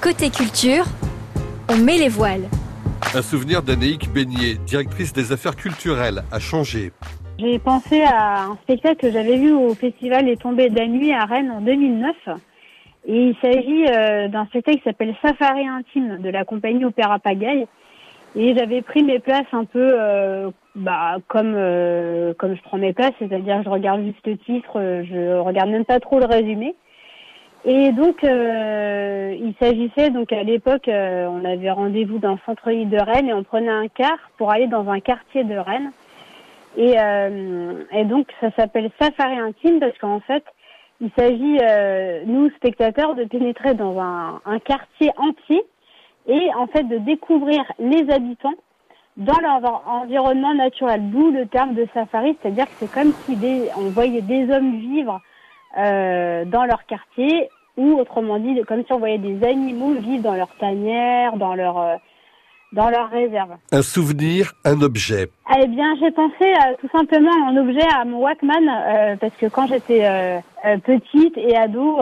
Côté culture, on met les voiles. Un souvenir d'Anaïque Beignet, directrice des affaires culturelles, a changé. J'ai pensé à un spectacle que j'avais vu au festival Les Tombées de la Nuit à Rennes en 2009. Et il s'agit euh, d'un spectacle qui s'appelle Safari Intime de la compagnie Opéra Pagaille. Et j'avais pris mes places un peu euh, bah, comme euh, comme je prends mes places, c'est-à-dire je regarde juste le titre, je regarde même pas trop le résumé. Et donc il s'agissait donc à l'époque on avait rendez-vous dans le centre-ville de Rennes et on prenait un car pour aller dans un quartier de Rennes. Et, et donc ça s'appelle Safari Intime parce qu'en fait il s'agit, euh, nous, spectateurs, de pénétrer dans un, un, quartier entier et en fait de découvrir les habitants dans leur environnement naturel, d'où le terme de safari, c'est-à-dire que c'est comme si des, on voyait des hommes vivre euh, dans leur quartier ou autrement dit, comme si on voyait des animaux vivre dans leur tanière, dans leur euh, dans leur réserve. Un souvenir, un objet. Eh bien, j'ai pensé euh, tout simplement un objet à mon Walkman euh, parce que quand j'étais euh, petite et ado,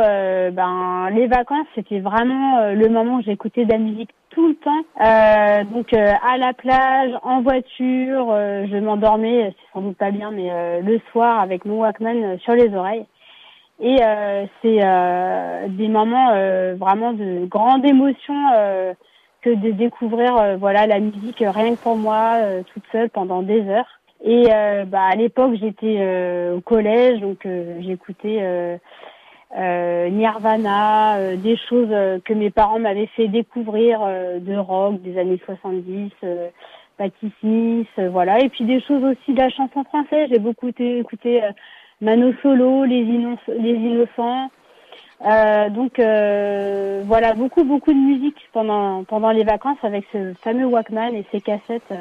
ben les vacances c'était vraiment le moment où j'écoutais de la musique tout le temps. donc à la plage, en voiture, je m'endormais, c'est sans doute pas bien, mais le soir avec mon Walkman sur les oreilles. Et c'est des moments vraiment de grande émotion que de découvrir euh, voilà la musique rien que pour moi euh, toute seule pendant des heures. Et euh, bah, à l'époque j'étais au collège donc j'écoutais Nirvana, des choses que mes parents m'avaient fait découvrir de rock des années 70, Patti Smith, voilà. Et puis des choses aussi de la chanson française. J'ai beaucoup écouté Mano Solo, Les, Innocents. Euh, donc euh, voilà, beaucoup beaucoup de musique pendant pendant les vacances avec ce fameux Walkman et ses cassettes. Euh.